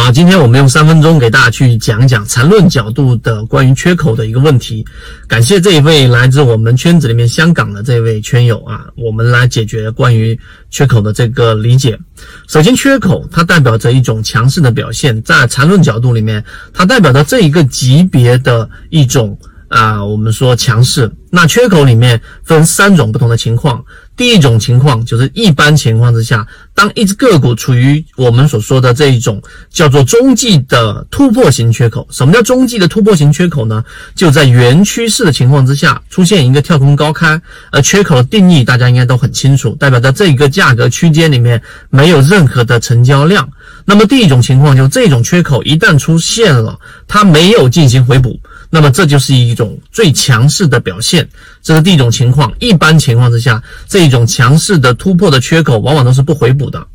好，今天我们用三分钟给大家去讲一讲缠论角度的关于缺口的一个问题。感谢这一位来自我们圈子里面香港的这位圈友啊，我们来解决关于缺口的这个理解。首先，缺口它代表着一种强势的表现，在缠论角度里面，它代表着这一个级别的一种。啊，我们说强势，那缺口里面分三种不同的情况。第一种情况就是一般情况之下，当一只个股处于我们所说的这一种叫做中继的突破型缺口。什么叫中继的突破型缺口呢？就在原趋势的情况之下出现一个跳空高开，而缺口的定义大家应该都很清楚，代表在这一个价格区间里面没有任何的成交量。那么第一种情况就是这种缺口一旦出现了，它没有进行回补。那么这就是一种最强势的表现，这是第一种情况。一般情况之下，这一种强势的突破的缺口往往都是不回补的。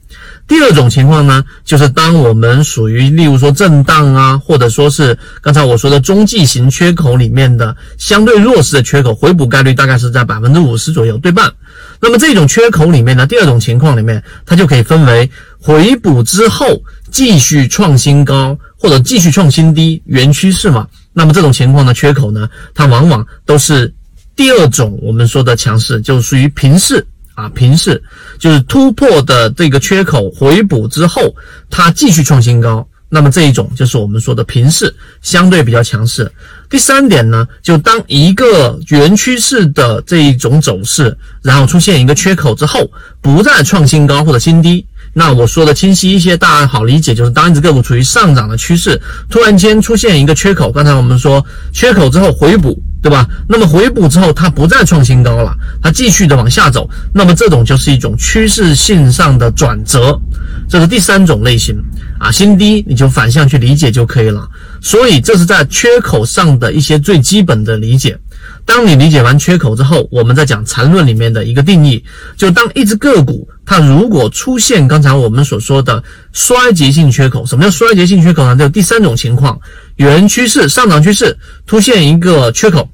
第二种情况呢，就是当我们属于例如说震荡啊，或者说是刚才我说的中继型缺口里面的相对弱势的缺口，回补概率大概是在百分之五十左右，对半。那么这种缺口里面呢，第二种情况里面，它就可以分为回补之后继续创新高，或者继续创新低，原趋势嘛。那么这种情况的缺口呢，它往往都是第二种我们说的强势，就属于平势啊，平势就是突破的这个缺口回补之后，它继续创新高。那么这一种就是我们说的平势，相对比较强势。第三点呢，就当一个原趋势的这一种走势，然后出现一个缺口之后，不再创新高或者新低。那我说的清晰一些，大家好理解，就是当一只个股处于上涨的趋势，突然间出现一个缺口，刚才我们说缺口之后回补，对吧？那么回补之后它不再创新高了，它继续的往下走，那么这种就是一种趋势性上的转折，这是第三种类型啊，新低你就反向去理解就可以了。所以这是在缺口上的一些最基本的理解。当你理解完缺口之后，我们再讲缠论里面的一个定义，就当一只个股它如果出现刚才我们所说的衰竭性缺口，什么叫衰竭性缺口呢？就第三种情况，原趋势上涨趋势出现一个缺口，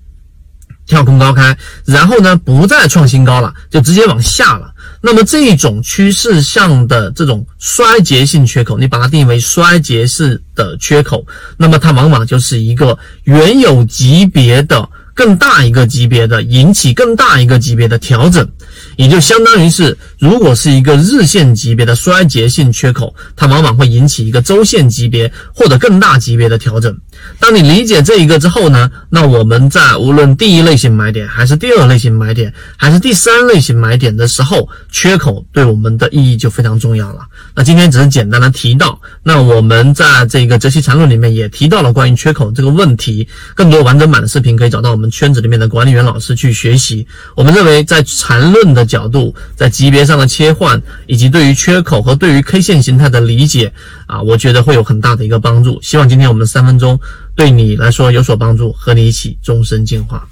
跳空高开，然后呢不再创新高了，就直接往下了。那么这种趋势向的这种衰竭性缺口，你把它定义为衰竭式的缺口，那么它往往就是一个原有级别的。更大一个级别的引起更大一个级别的调整，也就相当于是，如果是一个日线级别的衰竭性缺口，它往往会引起一个周线级别或者更大级别的调整。当你理解这一个之后呢，那我们在无论第一类型买点，还是第二类型买点，还是第三类型买点的时候，缺口对我们的意义就非常重要了。那今天只是简单的提到，那我们在这个哲学缠论里面也提到了关于缺口这个问题。更多完整版的视频可以找到我们圈子里面的管理员老师去学习。我们认为在缠论的角度，在级别上的切换，以及对于缺口和对于 K 线形态的理解啊，我觉得会有很大的一个帮助。希望今天我们三分钟。对你来说有所帮助，和你一起终身进化。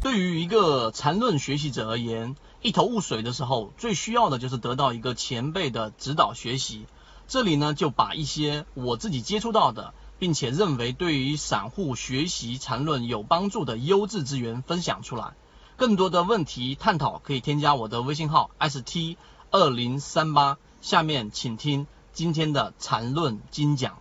对于一个缠论学习者而言，一头雾水的时候，最需要的就是得到一个前辈的指导学习。这里呢，就把一些我自己接触到的，并且认为对于散户学习缠论有帮助的优质资源分享出来。更多的问题探讨，可以添加我的微信号 st 二零三八。下面请听今天的缠论精讲。